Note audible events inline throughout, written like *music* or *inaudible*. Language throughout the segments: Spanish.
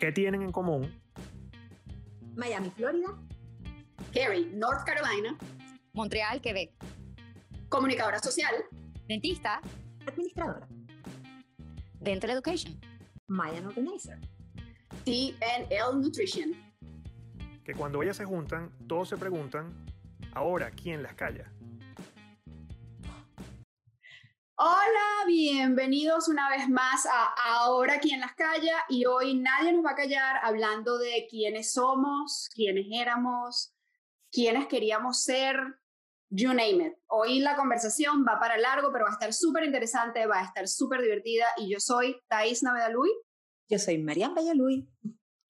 ¿Qué tienen en común? Miami, Florida. Cary, North Carolina. Montreal, Quebec. Comunicadora social. Dentista. Administradora. Dental Education. Mayan Organizer. TNL Nutrition. Que cuando ellas se juntan, todos se preguntan, ahora, ¿quién las calla? Hola, bienvenidos una vez más a Ahora quien las calla y hoy nadie nos va a callar hablando de quiénes somos, quiénes éramos, quiénes queríamos ser, you name it. Hoy la conversación va para largo, pero va a estar súper interesante, va a estar súper divertida y yo soy Thais Navedaluy. Yo soy Marian Luis.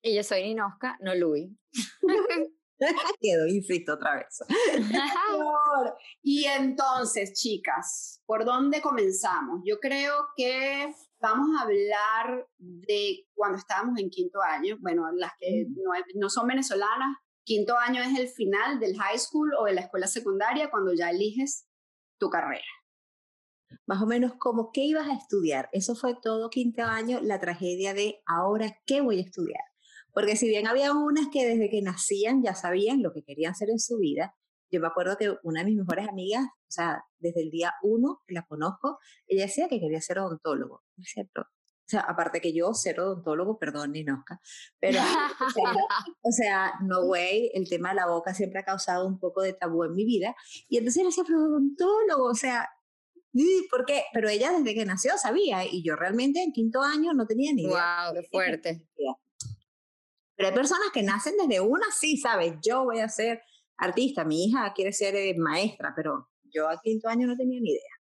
Y yo soy Ninoska, no Luis. *laughs* *laughs* Quedó insisto otra vez. *laughs* y entonces, chicas, ¿por dónde comenzamos? Yo creo que vamos a hablar de cuando estábamos en quinto año. Bueno, las que no, no son venezolanas, quinto año es el final del high school o de la escuela secundaria cuando ya eliges tu carrera. Más o menos como qué ibas a estudiar. Eso fue todo quinto año, la tragedia de ahora qué voy a estudiar. Porque si bien había unas que desde que nacían ya sabían lo que querían hacer en su vida, yo me acuerdo que una de mis mejores amigas, o sea, desde el día uno que la conozco, ella decía que quería ser odontólogo, ¿es cierto? O sea, aparte que yo ser odontólogo, perdón, ni Nosca, pero, *laughs* o sea, no way, el tema de la boca siempre ha causado un poco de tabú en mi vida. Y entonces ella decía, odontólogo, o sea, ¿por qué? Pero ella desde que nació sabía, y yo realmente en quinto año no tenía ni idea. ¡Wow! ¡Qué fuerte! Pero hay personas que nacen desde una, sí, ¿sabes? Yo voy a ser artista, mi hija quiere ser eh, maestra, pero yo al quinto año no tenía ni idea.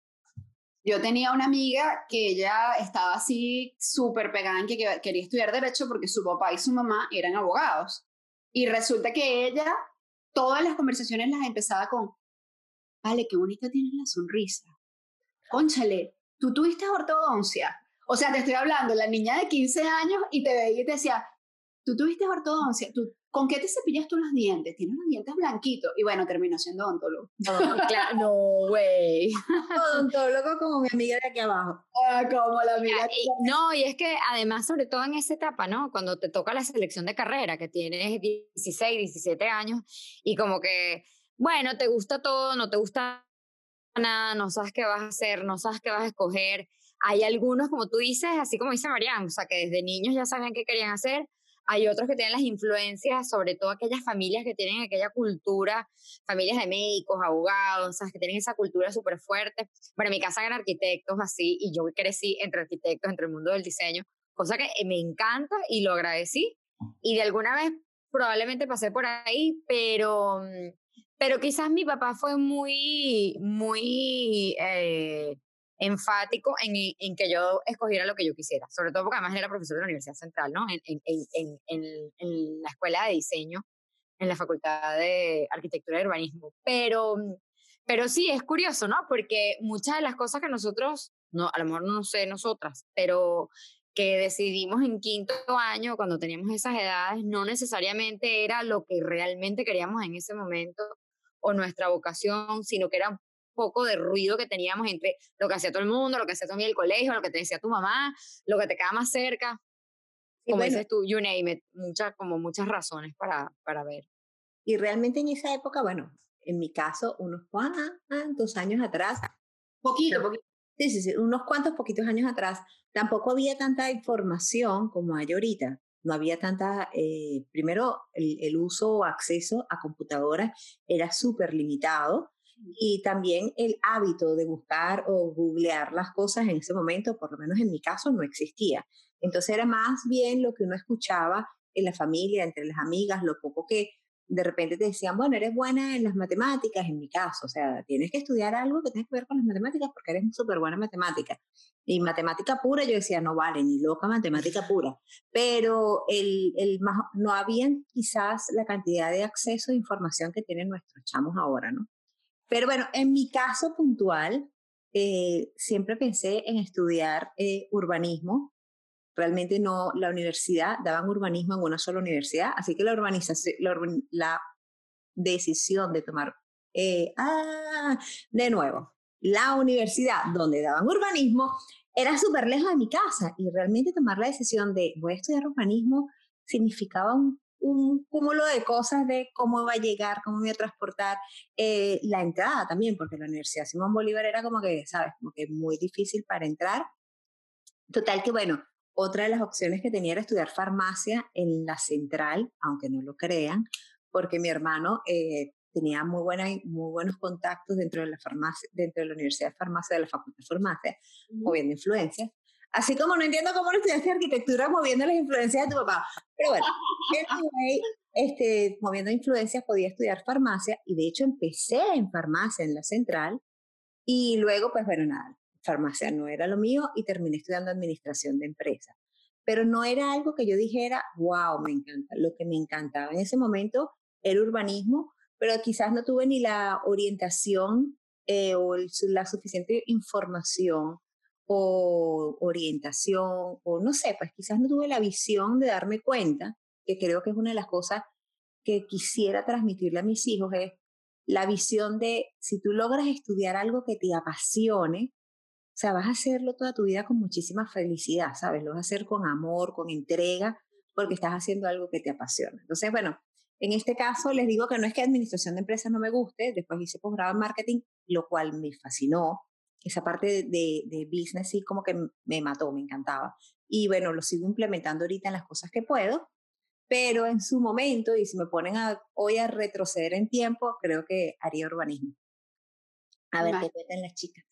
Yo tenía una amiga que ella estaba así súper pegada en que quería estudiar derecho porque su papá y su mamá eran abogados. Y resulta que ella, todas las conversaciones las empezaba con, vale, qué bonita tienes la sonrisa. Conchale, tú tuviste ortodoncia. O sea, te estoy hablando, la niña de 15 años y te veía y te decía, tú tuviste ortodoncia, ¿Tú, ¿con qué te cepillas tú los dientes? Tienes los dientes blanquitos. Y bueno, terminó siendo odontólogo. No, claro, no, güey. *laughs* odontólogo como mi amiga de aquí abajo. Ah, como la amiga. no, y es que además, sobre todo en esa etapa, ¿no? Cuando te toca la selección de carrera, que tienes 16, 17 años, y como que, bueno, te gusta todo, no te gusta nada, no sabes qué vas a hacer, no sabes qué vas a escoger. Hay algunos, como tú dices, así como dice Mariana, o sea, que desde niños ya sabían qué querían hacer, hay otros que tienen las influencias, sobre todo aquellas familias que tienen aquella cultura, familias de médicos, abogados, ¿sabes? que tienen esa cultura súper fuerte. Bueno, en mi casa eran arquitectos así y yo crecí entre arquitectos, entre el mundo del diseño, cosa que me encanta y lo agradecí. Y de alguna vez probablemente pasé por ahí, pero, pero quizás mi papá fue muy, muy... Eh, enfático en, que yo escogiera lo que yo quisiera, sobre todo porque además era profesor de la Universidad Central, ¿no? En, en, en, la escuela de diseño, en la Facultad de Arquitectura y Urbanismo. Pero, pero sí, es curioso, ¿no? Porque muchas de las cosas que nosotros, no, a lo mejor no sé nosotras, pero que decidimos en quinto año, cuando teníamos esas edades, no necesariamente era lo que realmente queríamos en ese momento o nuestra vocación, sino que era poco de ruido que teníamos entre lo que hacía todo el mundo, lo que hacía también el colegio, lo que te decía tu mamá, lo que te queda más cerca. Como dices tú, you name it, muchas, como muchas razones para, para ver. Y realmente en esa época, bueno, en mi caso, unos cuantos años atrás. Poquito, poquito. Sí, sí, sí, unos cuantos poquitos años atrás, tampoco había tanta información como hay ahorita. No había tanta, eh, primero, el, el, uso o acceso a computadoras era súper limitado y también el hábito de buscar o googlear las cosas en ese momento, por lo menos en mi caso, no existía. Entonces era más bien lo que uno escuchaba en la familia, entre las amigas, lo poco que de repente te decían, bueno, eres buena en las matemáticas, en mi caso, o sea, tienes que estudiar algo que tenga que ver con las matemáticas porque eres súper buena en matemáticas. Y matemática pura, yo decía, no vale, ni loca matemática pura. Pero el, el, no había quizás la cantidad de acceso a información que tienen nuestros chamos ahora, ¿no? Pero bueno, en mi caso puntual, eh, siempre pensé en estudiar eh, urbanismo. Realmente no, la universidad, daban urbanismo en una sola universidad, así que la, urbanización, la, decisión de tomar, eh, ah, de nuevo, la universidad donde daban urbanismo era súper lejos de mi casa y realmente tomar la decisión de voy a estudiar urbanismo significaba un, un cúmulo de cosas de cómo iba a llegar, cómo iba a transportar, eh, la entrada también, porque la Universidad Simón Bolívar era como que, ¿sabes? Como que muy difícil para entrar. Total que, bueno, otra de las opciones que tenía era estudiar farmacia en la central, aunque no lo crean, porque mi hermano eh, tenía muy, buena, muy buenos contactos dentro de la farmacia, dentro de la Universidad de Farmacia, de la Facultad de Farmacia, moviendo influencias. Así como no entiendo cómo no estudiaste arquitectura moviendo las influencias de tu papá. Pero bueno, *laughs* anyway, este, moviendo influencias podía estudiar farmacia y de hecho empecé en farmacia en la central y luego, pues bueno, nada, farmacia no era lo mío y terminé estudiando administración de empresas. Pero no era algo que yo dijera, wow, me encanta. Lo que me encantaba en ese momento era urbanismo, pero quizás no tuve ni la orientación eh, o la suficiente información o orientación, o no sé, pues quizás no tuve la visión de darme cuenta, que creo que es una de las cosas que quisiera transmitirle a mis hijos, es la visión de si tú logras estudiar algo que te apasione, o sea, vas a hacerlo toda tu vida con muchísima felicidad, ¿sabes? Lo vas a hacer con amor, con entrega, porque estás haciendo algo que te apasiona. Entonces, bueno, en este caso les digo que no es que administración de empresas no me guste, después hice posgrado en marketing, lo cual me fascinó. Esa parte de, de, business sí como que me mató, me encantaba. Y bueno, lo sigo implementando ahorita en las cosas que puedo, pero en su momento, y si me ponen a, hoy a retroceder en tiempo, creo que haría urbanismo. A ver qué cuentan las chicas.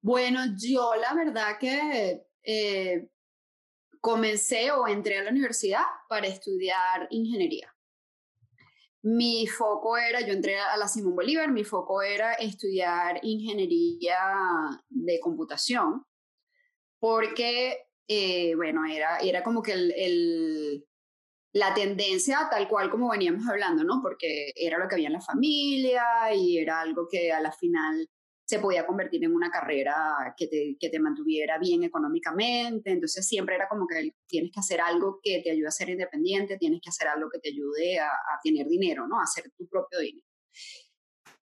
Bueno, yo la verdad que eh, comencé o entré a la universidad para estudiar ingeniería. Mi foco era, yo entré a la Simón Bolívar, mi foco era estudiar ingeniería de computación, porque, eh, bueno, era, era como que el, la tendencia tal cual como veníamos hablando, ¿no? Porque era lo que había en la familia y era algo que a la final se podía convertir en una carrera que te, que te mantuviera bien económicamente. Entonces siempre era como que tienes que hacer algo que te ayude a ser independiente, tienes que hacer algo que te ayude a, tener dinero, ¿no? A hacer tu propio dinero.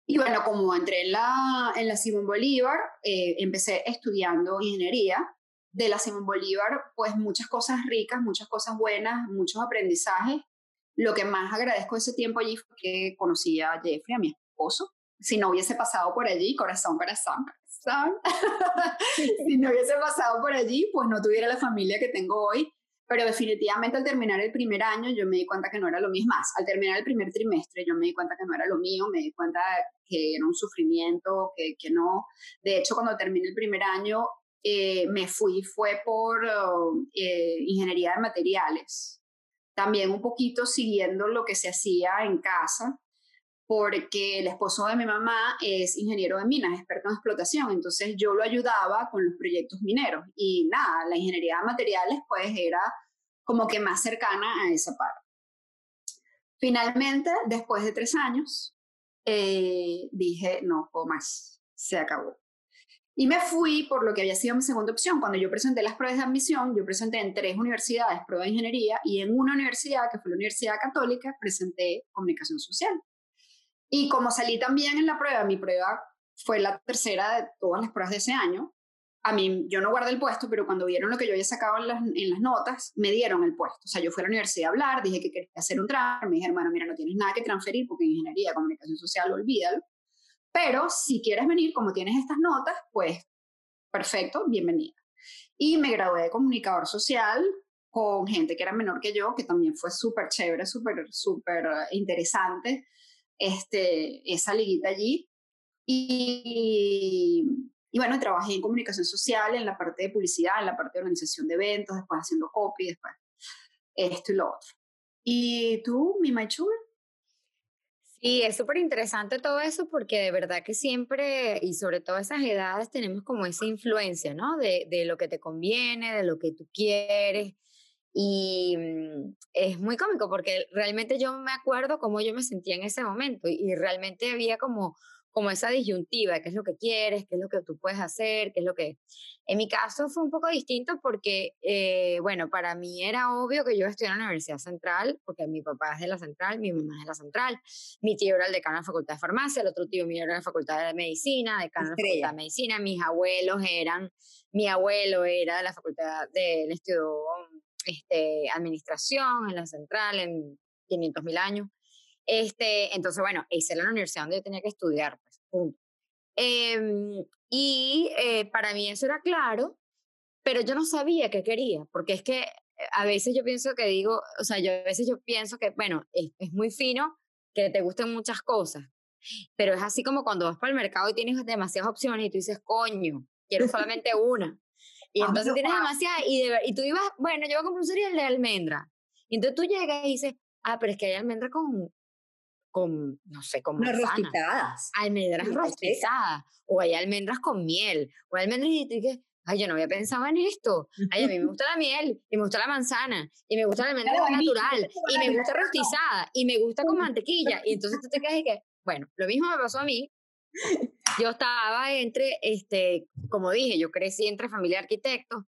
Y bueno, como entré en la, en la Simón Bolívar, eh, empecé estudiando ingeniería. De la Simón Bolívar, pues muchas cosas ricas, muchas cosas buenas, muchos aprendizajes. Lo que más agradezco ese tiempo allí fue que conocí a Jeffrey, a mi esposo, si no hubiese pasado por allí, corazón, corazón, corazón, *laughs* si no hubiese pasado por allí, pues no tuviera la familia que tengo hoy. Pero definitivamente al terminar el primer año yo me di cuenta que no era lo mismo. Más, al terminar el primer trimestre yo me di cuenta que no era lo mío, me di cuenta que era un sufrimiento, que, que no. De hecho, cuando terminé el primer año eh, me fui, fue por eh, ingeniería de materiales. También un poquito siguiendo lo que se hacía en casa, porque el esposo de mi mamá es ingeniero de minas, experto en explotación, entonces yo lo ayudaba con los proyectos mineros y nada, la ingeniería de materiales pues era como que más cercana a esa parte. Finalmente, después de tres años, eh, dije, no puedo más, se acabó. Y me fui por lo que había sido mi segunda opción. Cuando yo presenté las pruebas de admisión, yo presenté en tres universidades prueba de ingeniería y en una universidad, que fue la Universidad Católica, presenté comunicación social. Y como salí también en la prueba, mi prueba fue la tercera de todas las pruebas de ese año. A mí, yo no guardé el puesto, pero cuando vieron lo que yo había sacado en las, en las notas, me dieron el puesto. O sea, yo fui a la universidad a hablar, dije que quería hacer un transfer, me dijeron, bueno, mira, no tienes nada que transferir porque en ingeniería, comunicación social, olvídalo. Pero si quieres venir, como tienes estas notas, pues perfecto, bienvenida. Y me gradué de comunicador social con gente que era menor que yo, que también fue súper chévere, súper, súper interesante este, esa liguita allí. Y, y, bueno, trabajé en comunicación social, en la parte de publicidad, en la parte de organización de eventos, después haciendo copy, después esto y lo otro. ¿Y tú, mi Maichur? Sí, es súper interesante todo eso porque de verdad que siempre, y sobre todo esas edades, tenemos como esa influencia, ¿no? De, de lo que te conviene, de lo que tú quieres. Y mm, es muy cómico porque realmente yo me acuerdo cómo yo me sentía en ese momento y, realmente había como, como esa disyuntiva, qué es lo que quieres, qué es lo que tú puedes hacer, qué es lo que... En mi caso fue un poco distinto porque, eh, bueno, para mí era obvio que yo estudiara en la Universidad Central, porque mi papá es de la Central, mi mamá es de la Central, mi tío era el decano de la Facultad de Farmacia, el otro tío mío era de la Facultad de Medicina, decano de la Facultad de Medicina, mis abuelos eran, mi abuelo era de la Facultad del Estudio este, administración en la central en 500 mil años. Este, entonces, bueno, esa era la universidad donde yo tenía que estudiar, pues, punto. Em, y eh, para mí eso era claro, pero yo no sabía qué quería, porque es que a veces yo pienso que digo, o sea, yo a veces yo pienso que, bueno, es, es muy fino que te gusten muchas cosas, pero es así como cuando vas para el mercado y tienes demasiadas opciones y tú dices, coño, quiero *laughs* solamente una. Y entonces tienes demasiadas, y, y tú ibas, bueno, yo voy a comprar un cereal de almendra. Y entonces tú llegas y dices, ah, pero es que hay almendra con, con no sé, con rostizadas. Almendras rostizadas, o hay almendras con miel, o hay almendras y tú dices, ay, yo no había pensado en esto. Ay, a mí me *laughs* gusta la miel, y me gusta la manzana, y me gusta la almendra natural, y me gusta rostizada, y me gusta con *laughs* mantequilla. Y entonces tú te quedas y que, bueno, lo mismo me pasó a mí. Yo estaba entre, este, como dije, yo crecí entre familia de arquitectos,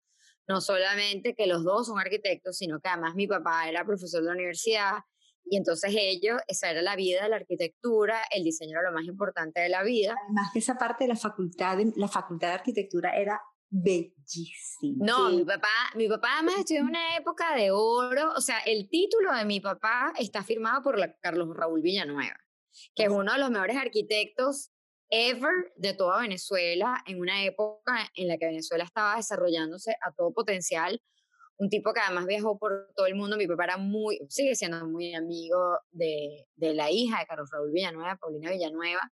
no solamente que los dos son arquitectos, sino que además mi papá era profesor de la universidad, y entonces ellos, esa era la vida de la arquitectura, el diseño era lo más importante de la vida. Además que esa parte de la facultad de, la facultad de arquitectura era bellísimo. No, mi papá, mi papá además estudió en una época de oro, o sea, el título de mi papá está firmado por la Carlos Raúl Villanueva, que es uno de los mejores arquitectos ever de toda Venezuela, en una época en la que Venezuela estaba desarrollándose a todo potencial. Un tipo que además viajó por todo el mundo. Mi papá era muy, sigue siendo muy amigo de, de la hija de Carlos Raúl Villanueva, Paulina Villanueva.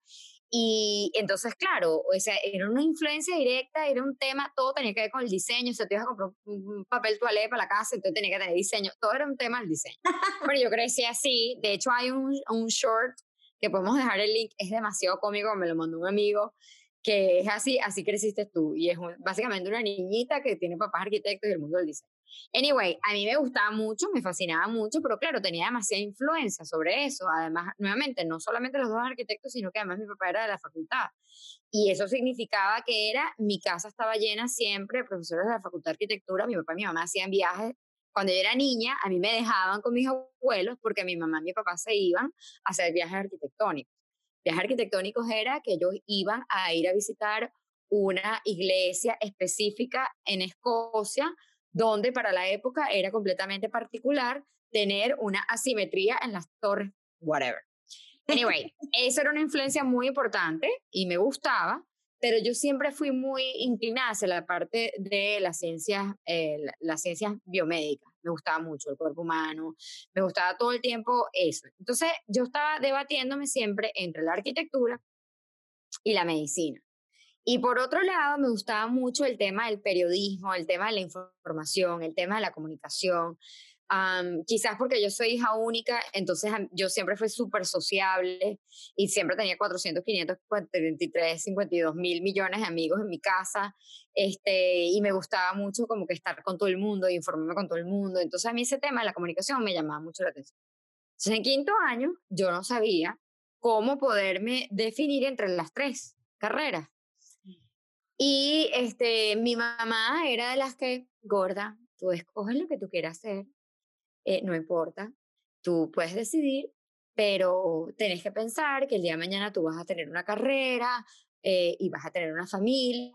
Y entonces, claro, o sea, era una influencia directa, era un tema, todo tenía que ver con el diseño, o sea, te ibas a comprar un papel toalé para la casa, entonces tenía que tener diseño, todo era un tema del diseño. Pero yo crecí así, de hecho hay un, un short que podemos dejar el link, es demasiado cómico, me lo mandó un amigo, que es así, así creciste tú, y es básicamente una niñita que tiene papás arquitectos y el mundo del diseño. Anyway, a mí me gustaba mucho, me fascinaba mucho, pero claro, tenía demasiada influencia sobre eso. Además, nuevamente, no solamente los dos arquitectos, sino que además mi papá era de la facultad. Y eso significaba que era, mi casa estaba llena siempre de profesores de la facultad de arquitectura, mi papá y mi mamá hacían viajes. Cuando yo era niña, a mí me dejaban con mis abuelos porque mi mamá y mi papá se iban a hacer viajes arquitectónicos. Viajes arquitectónicos era que ellos iban a ir a visitar una iglesia específica en Escocia donde para la época era completamente particular tener una asimetría en las torres, whatever. Anyway, *laughs* esa era una influencia muy importante y me gustaba, pero yo siempre fui muy inclinada hacia la parte de las ciencias, eh, las ciencias biomédicas. Me gustaba mucho el cuerpo humano, me gustaba todo el tiempo eso. Entonces yo estaba debatiéndome siempre entre la arquitectura y la medicina. Y por otro lado, me gustaba mucho el tema del periodismo, el tema de la información, el tema de la comunicación. Quizás porque yo soy hija única, entonces yo siempre fui súper sociable y siempre tenía 400, 500, 43, 52 mil millones de amigos en mi casa. Este, y me gustaba mucho como que estar con todo el mundo y informarme con todo el mundo. Entonces a mí ese tema de la comunicación me llamaba mucho la atención. Entonces en quinto año yo no sabía cómo poderme definir entre las tres carreras. Y este, mi mamá era de las que, gorda, tú escoges lo que tú quieras hacer, eh, no importa, tú puedes decidir, pero tenés que pensar que el día de mañana tú vas a tener una carrera eh, y vas a tener una familia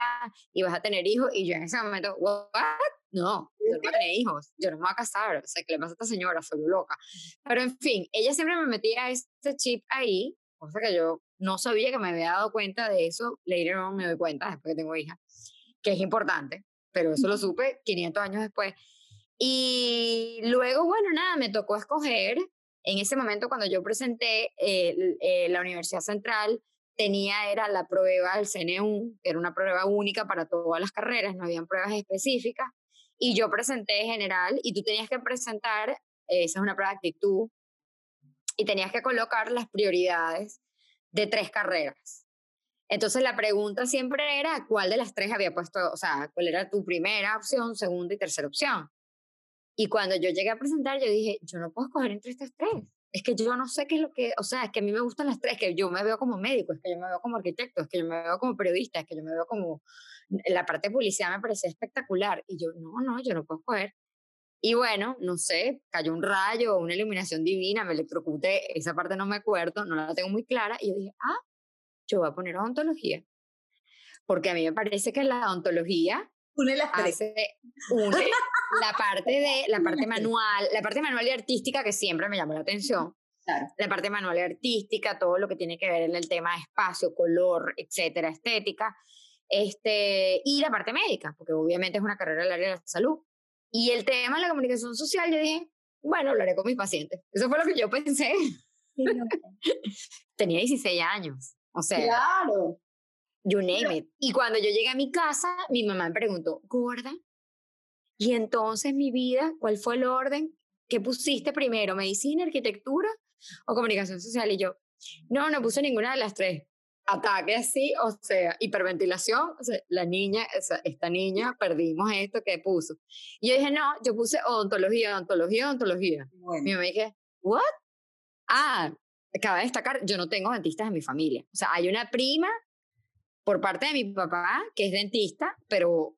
y vas a tener hijos. Y yo en ese momento, ¿what? No, yo no voy a tener hijos, yo no me voy a casar, o sea, ¿qué le pasa a esta señora? Soy loca. Pero en fin, ella siempre me metía ese chip ahí, cosa que yo no sabía que me había dado cuenta de eso, later on me doy cuenta, después que tengo hija, que es importante, pero eso lo supe 500 años después. Y luego, bueno, nada, me tocó escoger. En ese momento, cuando yo presenté eh, la Universidad Central, tenía, era la prueba del CNU, que era una prueba única para todas las carreras, no habían pruebas específicas. Y yo presenté general y tú tenías que presentar, esa es una prueba de actitud, y tenías que colocar las prioridades de tres carreras. Entonces la pregunta siempre era cuál de las tres había puesto, o sea, cuál era tu primera opción, segunda y tercera opción. Y cuando yo llegué a presentar, yo dije, yo no puedo escoger entre estas tres. Es que yo no sé qué es lo que, o sea, es que a mí me gustan las tres, que yo me veo como médico, es que yo me veo como arquitecto, es que yo me veo como periodista, es que yo me veo como, la parte de publicidad me parecía espectacular. Y yo, no, no, yo no puedo escoger. Y bueno, no sé, cayó un rayo, una iluminación divina, me electrocuté, esa parte no me acuerdo, no la tengo muy clara, y yo dije, ah, yo voy a poner odontología. Porque a mí me parece que la odontología une las tres. une la parte de la parte manual, la parte manual y artística que siempre me llamó la atención. La parte manual y artística, todo lo que tiene que ver en el tema de espacio, color, etcétera, estética. Este, y la parte médica, porque obviamente es una carrera del área de la salud. Y el tema de la comunicación social, yo dije, bueno, haré con mis pacientes. Eso fue lo que yo pensé. *laughs* Tenía 16 años. O sea, claro. You name it. Y cuando yo llegué a mi casa, mi mamá me preguntó, gorda, y entonces mi vida, ¿cuál fue el orden? ¿Qué pusiste primero? ¿Medicina, arquitectura o comunicación social? Y yo, no, no puse ninguna de las tres. Ataque así, o sea, hiperventilación, o sea, la niña, esta niña, perdimos esto que puso. Y yo dije, no, yo puse odontología, odontología, odontología. Mi mamá dije, ¿what? Ah, acaba de destacar, yo no tengo dentistas en mi familia. O sea, hay una prima por parte de mi papá, que es dentista, pero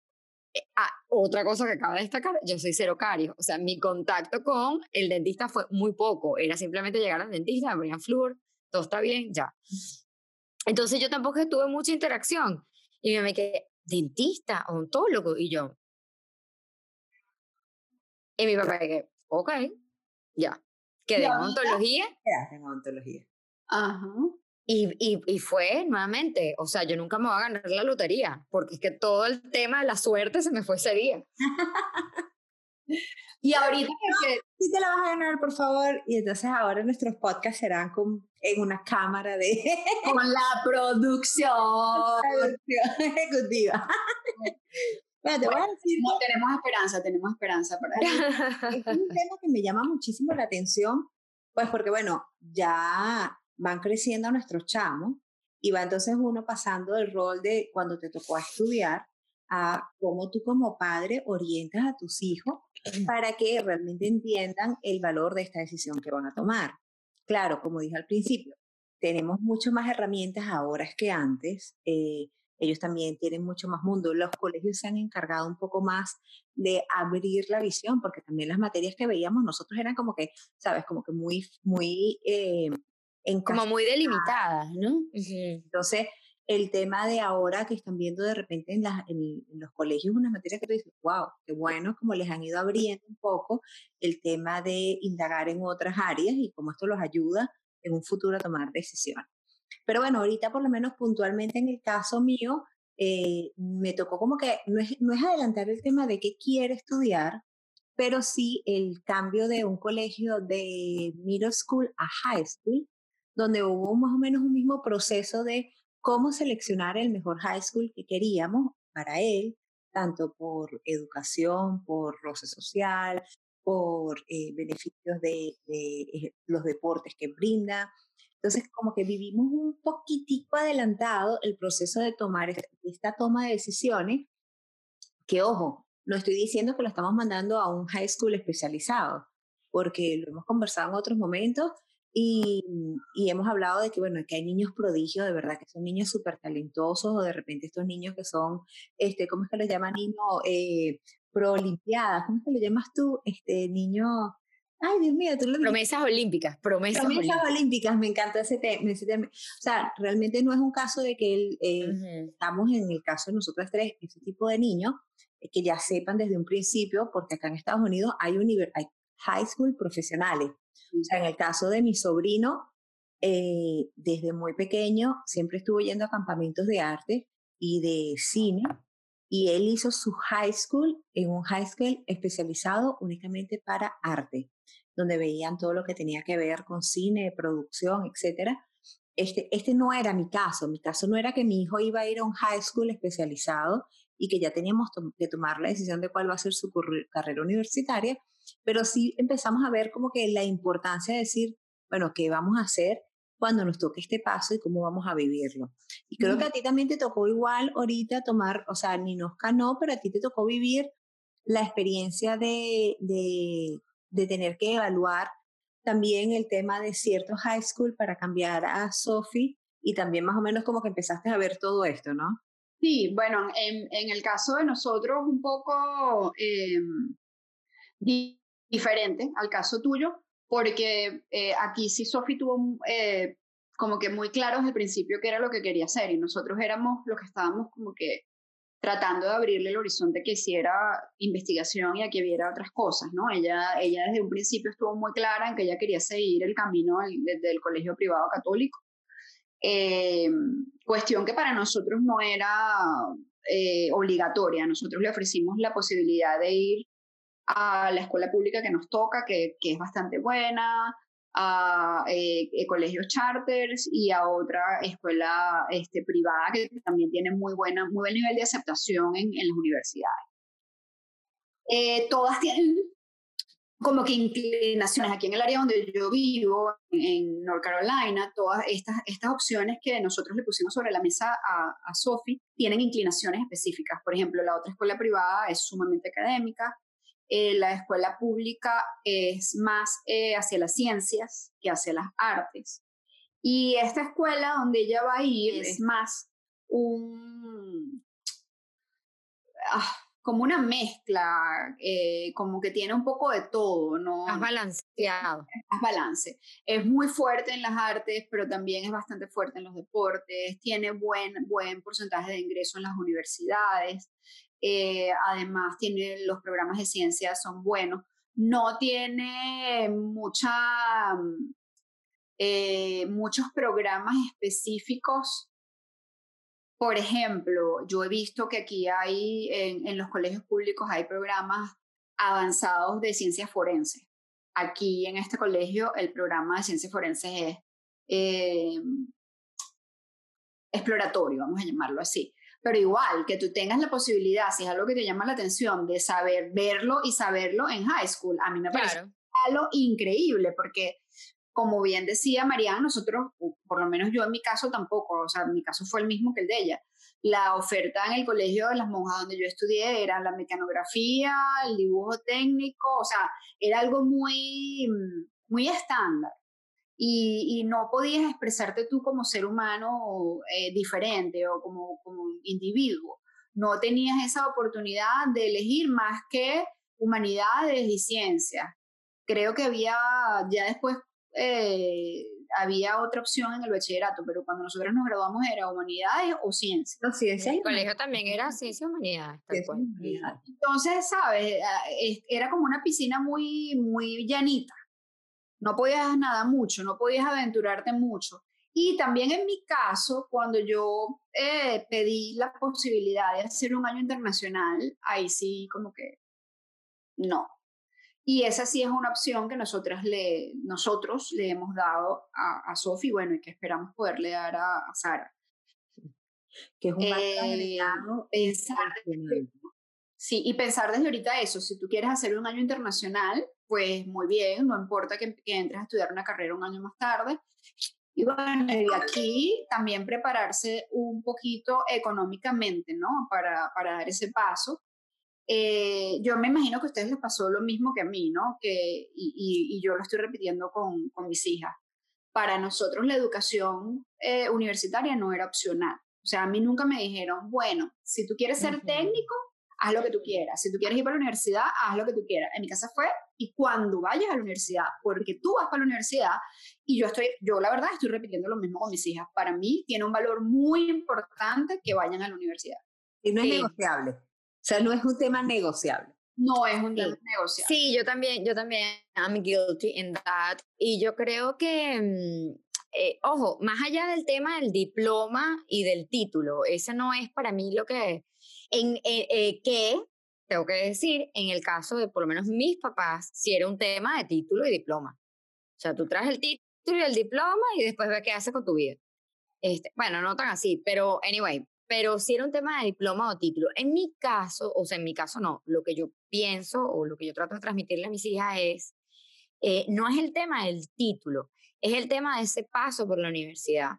ah, otra cosa que acaba de destacar, yo soy cero cario. O sea, mi contacto con el dentista fue muy poco. Era simplemente llegar al dentista, me ponían flúor, todo está bien, ya. Entonces yo tampoco tuve mucha interacción. Y me quedé, dentista, odontólogo, y yo. Y mi papá dije, ok, ya. Quedé en odontología. En odontología. Ajá. Y, y, y, fue nuevamente, o sea, yo nunca me voy a ganar la lotería, porque es que todo el tema de la suerte se me fue ese día. *laughs* y ahorita que... *laughs* Sí te la vas a ganar, por favor. Y entonces ahora nuestros podcasts serán con, en una cámara de... *laughs* con la producción. producción ejecutiva. Bueno, te voy a decir no, tenemos esperanza, tenemos esperanza para Es un tema que me llama muchísimo la atención, pues porque bueno, ya van creciendo nuestros chamos y va entonces uno pasando del rol de cuando te tocó estudiar a cómo tú como padre orientas a tus hijos para que realmente entiendan el valor de esta decisión que van a tomar. Claro, como dije al principio, tenemos mucho más herramientas ahora que antes. Eh, ellos también tienen mucho más mundo. Los colegios se han encargado un poco más de abrir la visión, porque también las materias que veíamos nosotros eran como que, sabes, como que muy, muy eh, como muy delimitadas, ¿no? Entonces, el tema de ahora que están viendo de repente en, los colegios unas materias que tú dices, wow, qué bueno, como les han ido abriendo un poco el tema de indagar en otras áreas y cómo esto los ayuda en un futuro a tomar decisiones. Pero bueno, ahorita por lo menos puntualmente en el caso mío, eh, me tocó como que no es, no es adelantar el tema de qué quiere estudiar, pero sí el cambio de un colegio de middle school a high school, donde hubo más o menos un mismo proceso de cómo seleccionar el mejor high school que queríamos para él, tanto por educación, por roce social, por eh, beneficios de, eh, los deportes que brinda. Entonces, como que vivimos un poquitico adelantado el proceso de tomar esta toma de decisiones, que ojo, no estoy diciendo que lo estamos mandando a un high school especializado, porque lo hemos conversado en otros momentos y, y, hemos hablado de que, bueno, que hay niños prodigios, de verdad, que son niños súper talentosos, o de repente estos niños que son, este, ¿cómo es que los llaman niños eh, pro olimpiadas? ¿Cómo es que lo llamas tú? Este, niño, ay, Dios mío, tú lo Promesas olímpicas, promesas, promesas olímpicas. me encanta ese, tema, O sea, realmente no es un caso de que él, eh, estamos en el caso de nosotros tres, ese tipo de niños, eh, que ya sepan desde un principio, porque acá en Estados Unidos hay, hay high school profesionales. O sea, en el caso de mi sobrino, eh, desde muy pequeño siempre estuvo yendo a campamentos de arte y de cine y él hizo su high school en un high school especializado únicamente para arte, donde veían todo lo que tenía que ver con cine, producción, etc. Este, este no era mi caso, mi caso no era que mi hijo iba a ir a un high school especializado y que ya teníamos que tomar la decisión de cuál va a ser su carrera universitaria, pero sí empezamos a ver como que la importancia de decir, bueno, ¿qué vamos a hacer cuando nos toque este paso y cómo vamos a vivirlo? Y creo que a ti también te tocó igual ahorita tomar, o sea, ni nos canó, pero a ti te tocó vivir la experiencia de, de, de tener que evaluar también el tema de cierto high school para cambiar a Sophie y también más o menos como que empezaste a ver todo esto, ¿no? Sí, bueno, en, en el caso de nosotros un poco eh, diferente al caso tuyo, porque eh, aquí sí Sofi tuvo eh, como que muy claro desde el principio qué era lo que quería hacer y nosotros éramos los que estábamos como que tratando de abrirle el horizonte que hiciera investigación y a que viera otras cosas, ¿no? Ella, ella desde un principio estuvo muy clara en que ella quería seguir el camino del, colegio privado católico, eh, cuestión que para nosotros no era eh, obligatoria, nosotros le ofrecimos la posibilidad de ir a la escuela pública que nos toca, que, que es bastante buena, a eh, eh, colegios charters y a otra escuela este, privada que también tiene muy, buena, muy buen nivel de aceptación en, en las universidades. Eh, todas tienen como que inclinaciones. Aquí en el área donde yo vivo, en North Carolina, todas estas, estas opciones que nosotros le pusimos sobre la mesa a, a Sophie tienen inclinaciones específicas. Por ejemplo, la otra escuela privada es sumamente académica, eh, la escuela pública es más eh, hacia las ciencias que hacia las artes. Y esta escuela donde ella va a ir es más un... Ah, como una mezcla, eh, como que tiene un poco de todo, ¿no? Balanceado. Balance. Es muy fuerte en las artes, pero también es bastante fuerte en los deportes, tiene buen, buen porcentaje de ingreso en las universidades, eh, además tiene los programas de ciencia son buenos, no tiene mucha, mm, eh, muchos programas específicos. Por ejemplo, yo he visto que aquí hay, en, los colegios públicos hay programas avanzados de ciencias forenses. Aquí en este colegio el programa de ciencias forenses es eh, exploratorio, vamos a llamarlo así pero igual que tú tengas la posibilidad, si es algo que te llama la atención, de saber verlo y saberlo en high school, a mí me parece algo increíble, porque como bien decía Mariana, nosotros, por lo menos yo en mi caso tampoco, o sea, mi caso fue el mismo que el de ella. La oferta en el colegio de las monjas donde yo estudié era la mecanografía, el dibujo técnico, o sea, era algo muy, muy estándar y, no podías expresarte tú como ser humano eh, diferente o como, como individuo. No tenías esa oportunidad de elegir más que humanidades y ciencias. Creo que había, ya después eh, había otra opción en el bachillerato, pero cuando nosotros nos graduamos era humanidades o ciencias. No, ciencias. El colegio también era ciencia y humanidades. Entonces, ¿sabes? Eh, era como una piscina muy, muy llanita no podías nada mucho, no podías aventurarte mucho. Y también en mi caso, cuando yo eh, pedí la posibilidad de hacer un año internacional, ahí sí como que no. Y esa sí es una opción que nosotras le, nosotros le hemos dado a, a Sofi, bueno, y que esperamos poderle dar a, Sara. Que es un eh, Sí, y pensar desde ahorita eso, si tú quieres hacer un año internacional, pues muy bien, no importa que, entres a estudiar una carrera un año más tarde. Y bueno, y aquí también prepararse un poquito económicamente, ¿no? Para, para dar ese paso. Eh, yo me imagino que a ustedes les pasó lo mismo que a mí, ¿no? Que, y, y, yo lo estoy repitiendo con, con, mis hijas. Para nosotros la educación eh, universitaria no era opcional. O sea, a mí nunca me dijeron, bueno, si tú quieres ser técnico, haz lo que tú quieras. Si tú quieres ir para la universidad, haz lo que tú quieras. En mi casa fue, y cuando vayas a la universidad, porque tú vas para la universidad, y yo estoy, yo la verdad estoy repitiendo lo mismo con mis hijas. Para mí tiene un valor muy importante que vayan a la universidad. Y no es negociable. O sea, no es un tema negociable. No es un tema negociable. Sí, yo también, yo también, I'm guilty in that. Y yo creo que, mm, eh, ojo, más allá del tema del diploma y del título, ese no es para mí lo que en, eh, eh, que, tengo que decir, en el caso de por lo menos mis papás, si era un tema de título y diploma. O sea, tú traes el título y el diploma y después ves qué haces con tu vida. Este, bueno, no tan así, pero anyway, pero si era un tema de diploma o título. En mi caso, o sea, en mi caso no, lo que yo pienso o lo que yo trato de transmitirle a mis hijas es, eh, no es el tema del título, es el tema de ese paso por la universidad,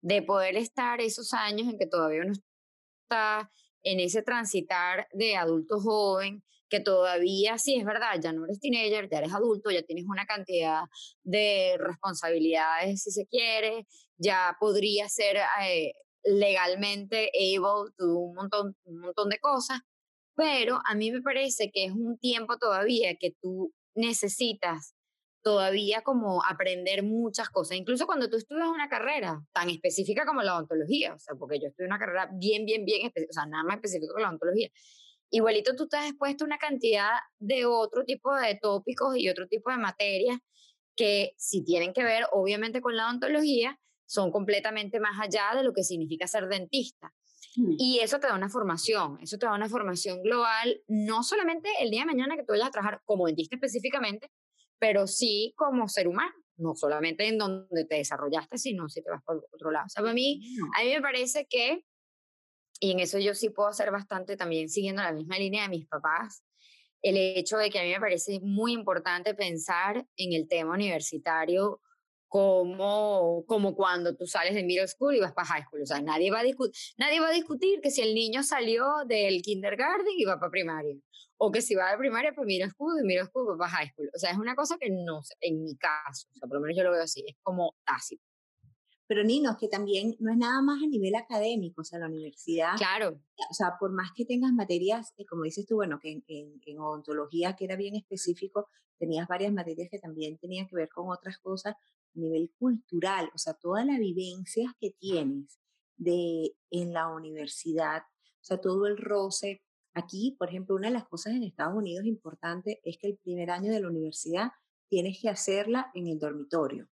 de poder estar esos años en que todavía uno está en ese transitar de adulto joven, que todavía, sí es verdad, ya no eres teenager, ya eres adulto, ya tienes una cantidad de responsabilidades, si se quiere, ya podría ser eh, legalmente able to un montón, un montón de cosas, pero a mí me parece que es un tiempo todavía que tú necesitas todavía como aprender muchas cosas, incluso cuando tú estudias una carrera tan específica como la odontología, o sea, porque yo estudié una carrera bien, bien, bien específica, o sea, nada más específico que la odontología. Igualito tú has expuesto una cantidad de otro tipo de tópicos y otro tipo de materias que si tienen que ver obviamente con la odontología, son completamente más allá de lo que significa ser dentista. Mm. Y eso te da una formación, eso te da una formación global, no solamente el día de mañana que tú vayas a trabajar como dentista específicamente, pero sí como ser humano, no solamente en donde te desarrollaste, sino si te vas por otro lado. O sea, a mí, a mí me parece que, y en eso yo sí puedo hacer bastante también siguiendo la misma línea de mis papás, el hecho de que a mí me parece muy importante pensar en el tema universitario como, como cuando tú sales de middle school y vas para high school. O sea, nadie va, a nadie va a discutir que si el niño salió del kindergarten y va para primaria. O que si va de primaria para middle school, de middle school va para high school. O sea, es una cosa que no, en mi caso, o sea, por lo menos yo lo veo así, es como tácito. Pero Nino, es que también no es nada más a nivel académico, o sea, la universidad. Claro. O sea, por más que tengas materias, eh, como dices tú, bueno, que en, en, en, odontología, que era bien específico, tenías varias materias que también tenían que ver con otras cosas, a nivel cultural, o sea, toda la vivencia que tienes de en la universidad, o sea, todo el roce. Aquí, por ejemplo, una de las cosas en Estados Unidos importante es que el primer año de la universidad tienes que hacerla en el dormitorio,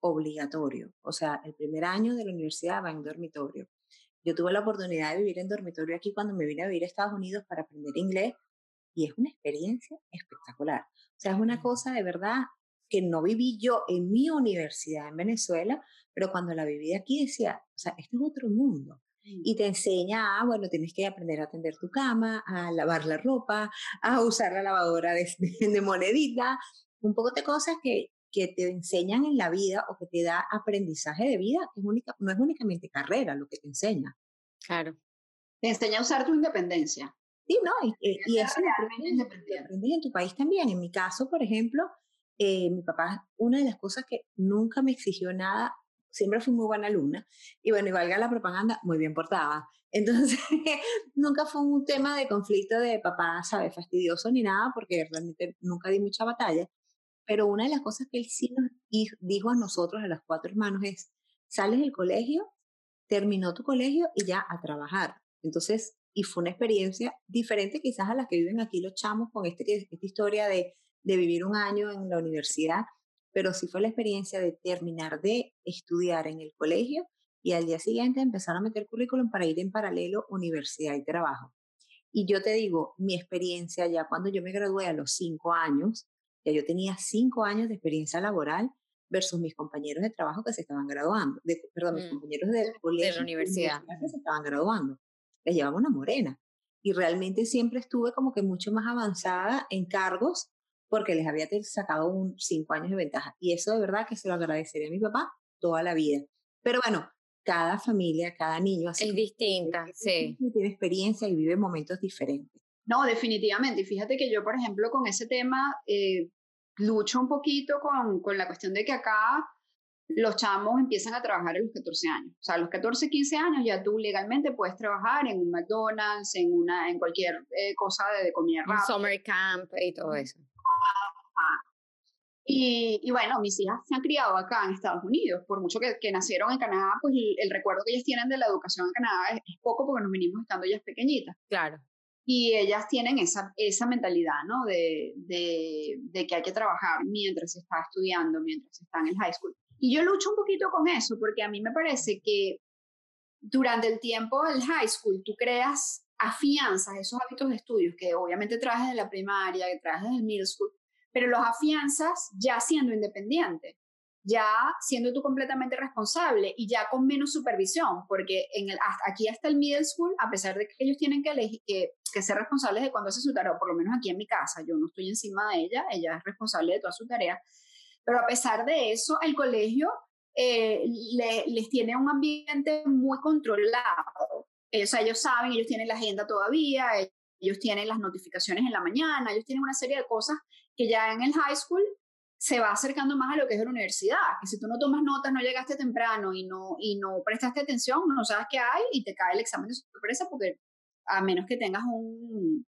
obligatorio. O sea, el primer año de la universidad va en dormitorio. Yo tuve la oportunidad de vivir en dormitorio aquí cuando me vine a vivir a Estados Unidos para aprender inglés y es una experiencia espectacular. O sea, es una cosa de verdad que no viví yo en mi universidad en Venezuela, pero cuando la viví aquí decía, o sea, este es otro mundo. Y te enseña, a, bueno, tienes que aprender a tender tu cama, a lavar la ropa, a usar la lavadora *laughs* de, de monedita, un poco de cosas que, que te enseñan en la vida o que te da aprendizaje de vida, que es única, no es únicamente carrera lo que te enseña. Claro. Te enseña a usar tu independencia. Sí, no, y, y eso lo aprendí en tu país también. En mi caso, por ejemplo, eh, mi papá, una de las cosas que nunca me exigió nada, siempre fui muy buena alumna, y bueno, y valga la propaganda, muy bien portada. *laughs* Entonces, nunca fue un tema de conflicto de papá, ¿sabes? Fastidioso ni nada, porque realmente nunca di mucha batalla. Pero una de las cosas que él sí nos dijo a nosotros, a los cuatro hermanos, es, sales del colegio, terminó tu colegio y ya a trabajar. Entonces, y fue una experiencia diferente quizás a la que viven aquí los chamos con este, esta historia de de vivir un año en la universidad, pero sí fue la experiencia de terminar de estudiar en el colegio y al día siguiente empezar a meter currículum para ir en paralelo universidad y trabajo. Y yo te digo, mi experiencia ya cuando yo me gradué a los cinco años, ya yo tenía cinco años de experiencia laboral versus mis compañeros de trabajo que se estaban graduando, de, perdón, mis mm, compañeros de colegio de la universidad que se estaban graduando. Les llevaba una morena. Y realmente siempre estuve como que mucho más avanzada en cargos porque les había sacado un cinco años de ventaja. Y eso de verdad que se lo agradecería a mi papá toda la vida. Pero bueno, cada familia, cada niño es distinta, sí. Tiene experiencia y vive momentos diferentes. No, definitivamente. Y fíjate que yo, por ejemplo, con ese tema eh, lucho un poquito con, con la cuestión de que acá los chamos empiezan a trabajar a los 14 años. O sea, a los 14, 15 años ya tú legalmente puedes trabajar en un McDonald's, en, una, en cualquier eh, cosa de, de comida rápida. Summer camp y todo eso. Y, bueno, mis hijas se han criado acá en Estados Unidos, por mucho que, que nacieron en Canadá, pues el, recuerdo que ellas tienen de la educación en Canadá es, poco porque nos vinimos estando ellas pequeñitas. Claro. Y ellas tienen esa, esa mentalidad, ¿no? De, de, de, que hay que trabajar mientras se está estudiando, mientras se está en el high school. Y yo lucho un poquito con eso, porque a mí me parece que durante el tiempo del high school tú creas afianzas esos hábitos de estudios que obviamente traes de la primaria, que traes desde el middle school, pero los afianzas ya siendo independiente, ya siendo tú completamente responsable y ya con menos supervisión, porque en el, aquí hasta el middle school, a pesar de que ellos tienen que, elegir, que, que ser responsables de cuando hace su tarea, o por lo menos aquí en mi casa, yo no estoy encima de ella, ella es responsable de toda su tarea, pero a pesar de eso, el colegio eh, les tiene un ambiente muy controlado. Eh, o sea, ellos saben, ellos tienen la agenda todavía, ellos tienen las notificaciones en la mañana, ellos tienen una serie de cosas que ya en el high school se va acercando más a lo que es la universidad, que si tú no tomas notas, no llegaste temprano y no, y no prestaste atención, no sabes qué hay y te cae el examen de sorpresa porque a menos que tengas un,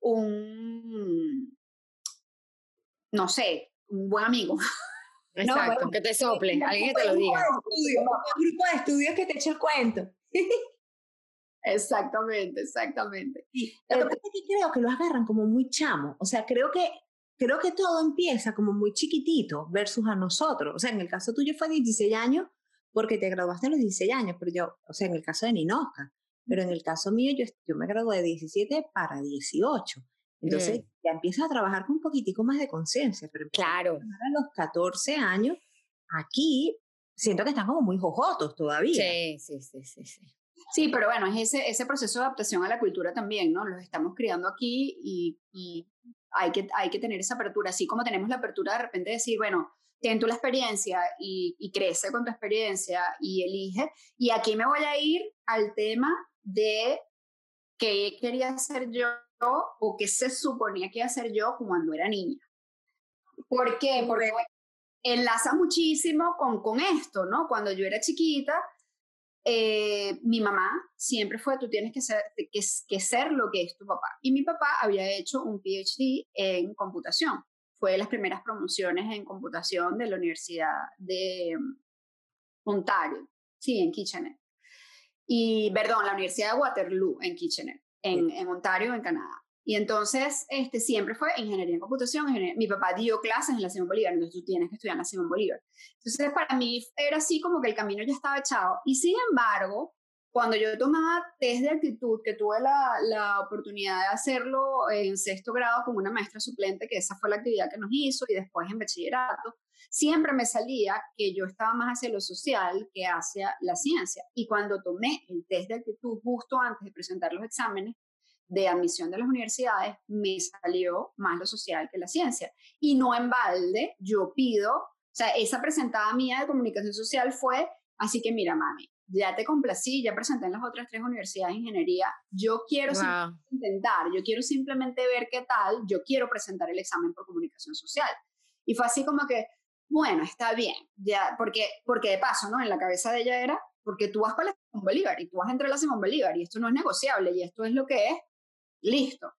un no sé, un buen amigo. *laughs* Exacto, que te sople, alguien que te lo diga. un grupo de estudios que te eche el cuento. *laughs* Exactamente, exactamente. Lo que pasa es que creo que lo agarran como muy chamo. O sea, creo que, creo que todo empieza como muy chiquitito versus a nosotros. O sea, en el caso tuyo fue 16 años porque te graduaste a los 16 años, pero yo, o sea, en el caso de Ninoska, pero en el caso mío yo, yo me gradué de 17 para 18. Entonces mm. ya empiezas a trabajar con un poquitico más de conciencia, pero claro. a los 14 años, aquí siento que están como muy jojotos todavía. Sí, sí, sí, sí, sí. Sí, pero bueno, es ese, ese proceso de adaptación a la cultura también, ¿no? Los estamos criando aquí y, y hay, que, hay que tener esa apertura, así como tenemos la apertura de repente de decir, bueno, ten tú la experiencia y, y, crece con tu experiencia y elige. Y aquí me voy a ir al tema de qué quería hacer yo o qué se suponía que iba a hacer yo cuando era niña. ¿Por qué? Porque enlaza muchísimo con, con esto, ¿no? Cuando yo era chiquita, eh, mi mamá siempre fue, tú tienes que ser, que, que ser lo que es tu papá. Y mi papá había hecho un PhD en computación. Fue de las primeras promociones en computación de la Universidad de mm, Ontario, sí, en Kitchener. Y, perdón, la Universidad de Waterloo en Kitchener, en, en Ontario, en Canadá. Y entonces, este, siempre fue ingeniería en computación. Mi papá dio clases en la Simón Bolívar, entonces tú tienes que estudiar en la Simón Bolívar. Entonces, para mí era así como que el camino ya estaba echado. Y sin embargo, cuando yo tomaba test de actitud, que tuve la, la oportunidad de hacerlo en sexto grado con una maestra suplente, que esa fue la actividad que nos hizo, y después en bachillerato, siempre me salía que yo estaba más hacia lo social que hacia la ciencia. Y cuando tomé el test de actitud justo antes de presentar los exámenes, de admisión de las universidades, me salió más lo social que la ciencia. Y no en balde, yo pido, o sea, esa presentada mía de comunicación social fue, así que mira, mami, ya te complací, ya presenté en las otras tres universidades de ingeniería, yo quiero intentar, yo quiero simplemente ver qué tal, yo quiero presentar el examen por comunicación social. Y fue así como que, bueno, está bien, ya, porque, porque de paso, ¿no? En la cabeza de ella era, porque tú vas para la Simón Bolívar y tú vas a entrar a la Simón Bolívar y esto no es negociable y esto es lo que es, listo.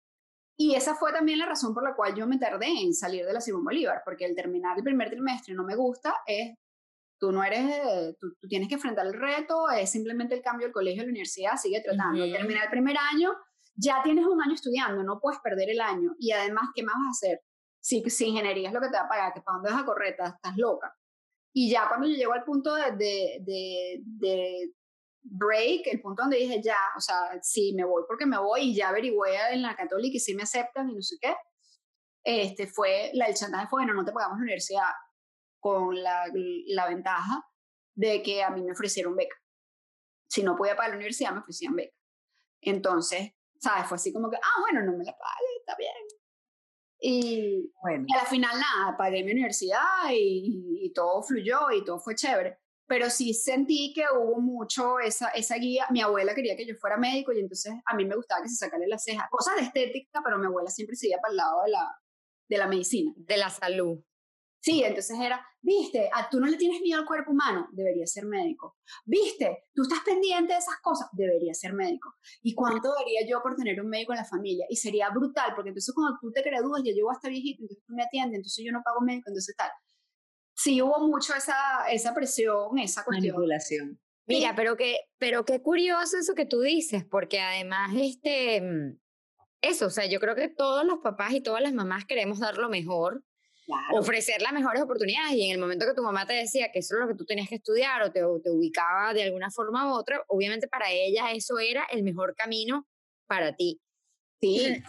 Y esa fue también la razón por la cual yo me tardé en salir de la Simón Bolívar, porque el terminar el primer trimestre no me gusta, es, tú no eres, tú, tienes que enfrentar el reto, es simplemente el cambio del colegio a la universidad, sigue tratando. Terminar el primer año, ya tienes un año estudiando, no puedes perder el año. Y además, ¿qué más vas a hacer? Si, si ingeniería es lo que te va a pagar, que para dónde vas a correr, estás, loca. Y ya cuando yo llego al punto de, de, de break, el punto donde dije ya, o sea, sí, me voy porque me voy y ya averigüé en la católica y sí me aceptan y no sé qué, este fue, la, el chantaje fue, bueno, no te pagamos la universidad con la, la ventaja de que a mí me ofrecieron beca. Si no podía pagar la universidad, me ofrecían beca. Entonces, ¿sabes? Fue así como que, ah, bueno, no me la pague, está bien. Y, bueno. a la final nada, pagué mi universidad y, y todo fluyó y todo fue chévere pero sí sentí que hubo mucho esa, esa guía. Mi abuela quería que yo fuera médico y entonces a mí me gustaba que se sacara la ceja, cosas de estética, pero mi abuela siempre seguía para el lado de la, de la medicina. De la salud. Sí, entonces era, viste, a tú no le tienes miedo al cuerpo humano, debería ser médico. Viste, tú estás pendiente de esas cosas, debería ser médico. ¿Y cuánto daría yo por tener un médico en la familia? Y sería brutal, porque entonces cuando tú te gradúas, yo llego hasta viejito, entonces tú me atiendes, entonces yo no pago médico, entonces tal sí hubo mucho esa, esa presión, esa cuestión. Manipulación. Mira, pero qué, pero qué curioso eso que tú dices, porque además, este, mm, eso, o sea, yo creo que todos los papás y todas las mamás queremos dar lo mejor, ofrecer las mejores oportunidades, y en el momento que tu mamá te decía que eso es lo que tú tenías que estudiar o te, te ubicaba de alguna forma u otra, obviamente para ella eso era el mejor camino para ti. Sí.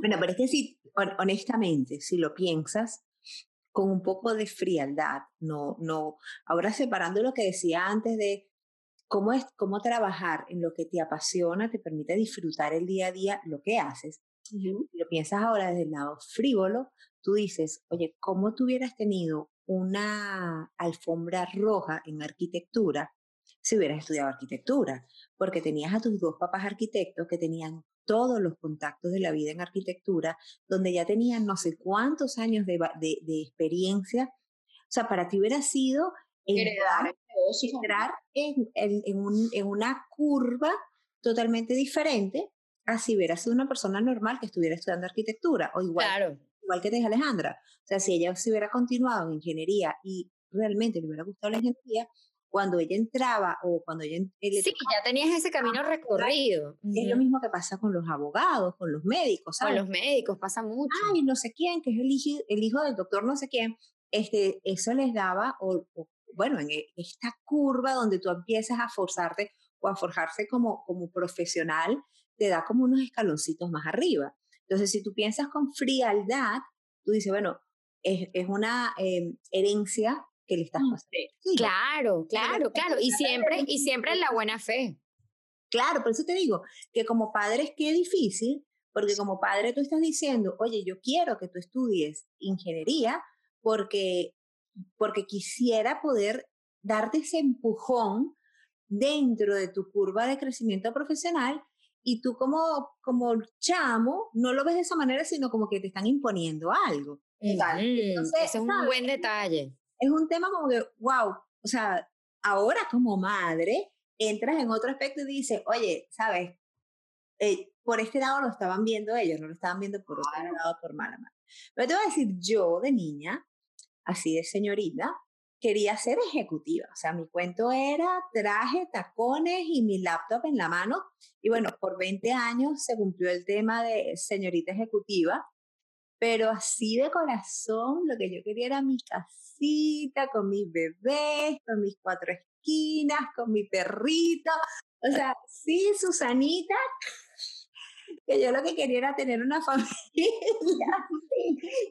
Bueno, pero es que sí, honestamente, si lo piensas, con un poco de frialdad, no, no, ahora separando lo que decía antes de cómo es, cómo trabajar en lo que te apasiona, te permite disfrutar el día a día lo que haces. Si lo piensas ahora desde el lado frívolo, tú dices, oye, ¿cómo tú hubieras tenido una alfombra roja en arquitectura si hubieras estudiado arquitectura? Porque tenías a tus dos papás arquitectos que tenían todos los contactos de la vida en arquitectura, donde ya tenían no sé cuántos años de, de, experiencia. O sea, para ti hubiera sido entrar, entrar en, en, un, en, una curva totalmente diferente a si hubieras sido una persona normal que estuviera estudiando arquitectura o igual. Claro. igual que te dije Alejandra, o sea, si ella se hubiera continuado en ingeniería y realmente le hubiera gustado la ingeniería, cuando ella entraba o cuando ella... sí, ya tenías ese camino recorrido. Es lo mismo que pasa con los abogados, con los médicos, ¿sabes? Con los médicos pasa mucho. Ay, no sé quién, que es el hijo, el hijo del doctor no sé quién, este, eso les daba, o, bueno, en e, esta curva donde tú empiezas a forzarte o a forjarse como, como profesional, te da como unos escaloncitos más arriba. Entonces, si tú piensas con frialdad, tú dices, bueno, es, es una em, herencia que le estás claro, claro, claro. Y siempre, y siempre en la buena fe. Claro, por eso te digo que como padre es que difícil, porque como padre tú estás diciendo, oye, yo quiero que tú estudies ingeniería porque, porque quisiera poder darte ese empujón dentro de tu curva de crecimiento profesional y tú como, como chamo no lo ves de esa manera, sino como que te están imponiendo algo. Entonces, ese es un buen detalle es un tema como que, wow, o sea, ahora como madre, entras en otro aspecto y dices, oye, ¿sabes? Eh, por este lado lo estaban viendo ellos, no lo estaban viendo por otro lado por mala mano. Pero te voy a decir, yo de niña, así de señorita, quería ser ejecutiva. O sea, mi cuento era traje, tacones y mi laptop en la mano. Y bueno, por 20 años se cumplió el tema de señorita ejecutiva. Pero así de corazón, lo que yo quería era mi casita, con mis bebés, con mis cuatro esquinas, con mi perrito. O sea, sí, Susanita, que yo lo que quería era tener una *laughs* familia.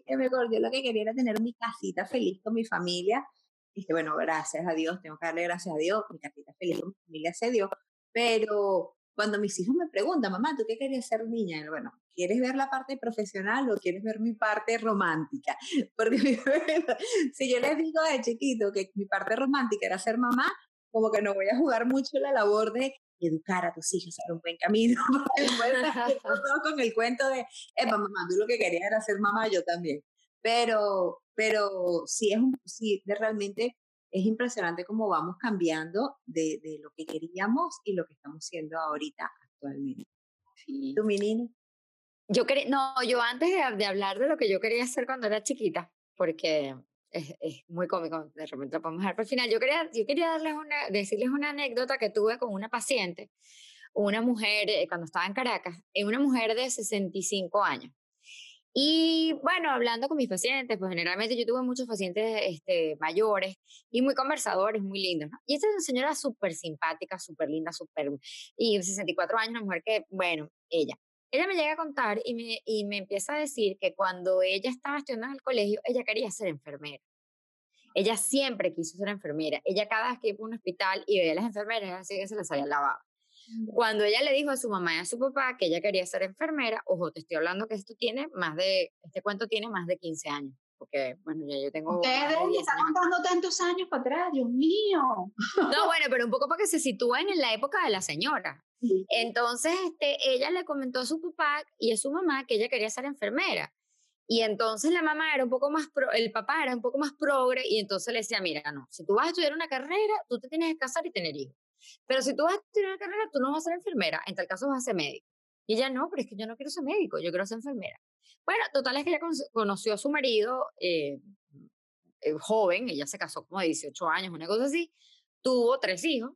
que mejor, yo lo que quería era tener mi casita feliz con mi familia. Que bueno, gracias a Dios, tengo que darle gracias a Dios, mi casita feliz con mi familia se dio. Pero cuando mis hijos me preguntan, mamá, ¿tú qué querías ser niña? Y bueno, ¿quieres ver la parte profesional o quieres ver mi parte romántica? *laughs* Porque *laughs* si yo les digo de chiquito que mi parte romántica era ser mamá, como que no voy a jugar mucho la labor de educar a tus hijos a un buen camino. *laughs* con el cuento de, eh, mamá, tú lo que querías era ser mamá, yo también. Pero, pero sí es un, sí, de realmente es impresionante cómo vamos cambiando de, de, lo que queríamos y lo que estamos siendo ahorita actualmente. Sí. ¿Tú, mi Yo quería, no, yo antes de, de, hablar de lo que yo quería hacer cuando era chiquita, porque es, es muy cómico, de repente lo podemos dejar para el final, yo quería, yo quería darles una, decirles una anécdota que tuve con una paciente, una mujer, eh, cuando estaba en Caracas, una mujer de 65 años. Y bueno, hablando con mis pacientes, pues generalmente yo tuve muchos pacientes este, mayores y muy conversadores, muy lindos. ¿no? Y esta es una señora súper simpática, súper linda, súper... Y 64 años, una mujer que, bueno, ella. Ella me llega a contar y me, y me empieza a decir que cuando ella estaba estudiando en el colegio, ella quería ser enfermera. Ella siempre quiso ser enfermera. Ella cada vez que iba a un hospital y veía a las enfermeras, así que se las había lavado. Cuando ella le dijo a su mamá y a su papá que ella quería ser enfermera, ojo, te estoy hablando que esto tiene más de, este cuento tiene más de 15 años. Porque, bueno, ya yo tengo. Ustedes están contando tantos años para atrás, Dios mío. No, bueno, pero un poco para que se sitúen en la época de la señora. *laughs* Entonces, este, ella le comentó a su papá y a su mamá que ella quería ser enfermera. Y entonces la mamá era un poco más, pro, el papá era un poco más progre y entonces le decía, mira, no, si tú vas a estudiar una carrera, tú te tienes que casar y tener hijos. Pero si tú vas a estudiar una carrera, tú no vas a ser enfermera, en tal caso vas a ser médico. Y ella, no, pero es que yo no quiero ser médico, yo quiero ser enfermera. Bueno, total es que ella conoció a su marido eh, eh, joven, ella se casó como de 18 años, una cosa así, tuvo tres hijos.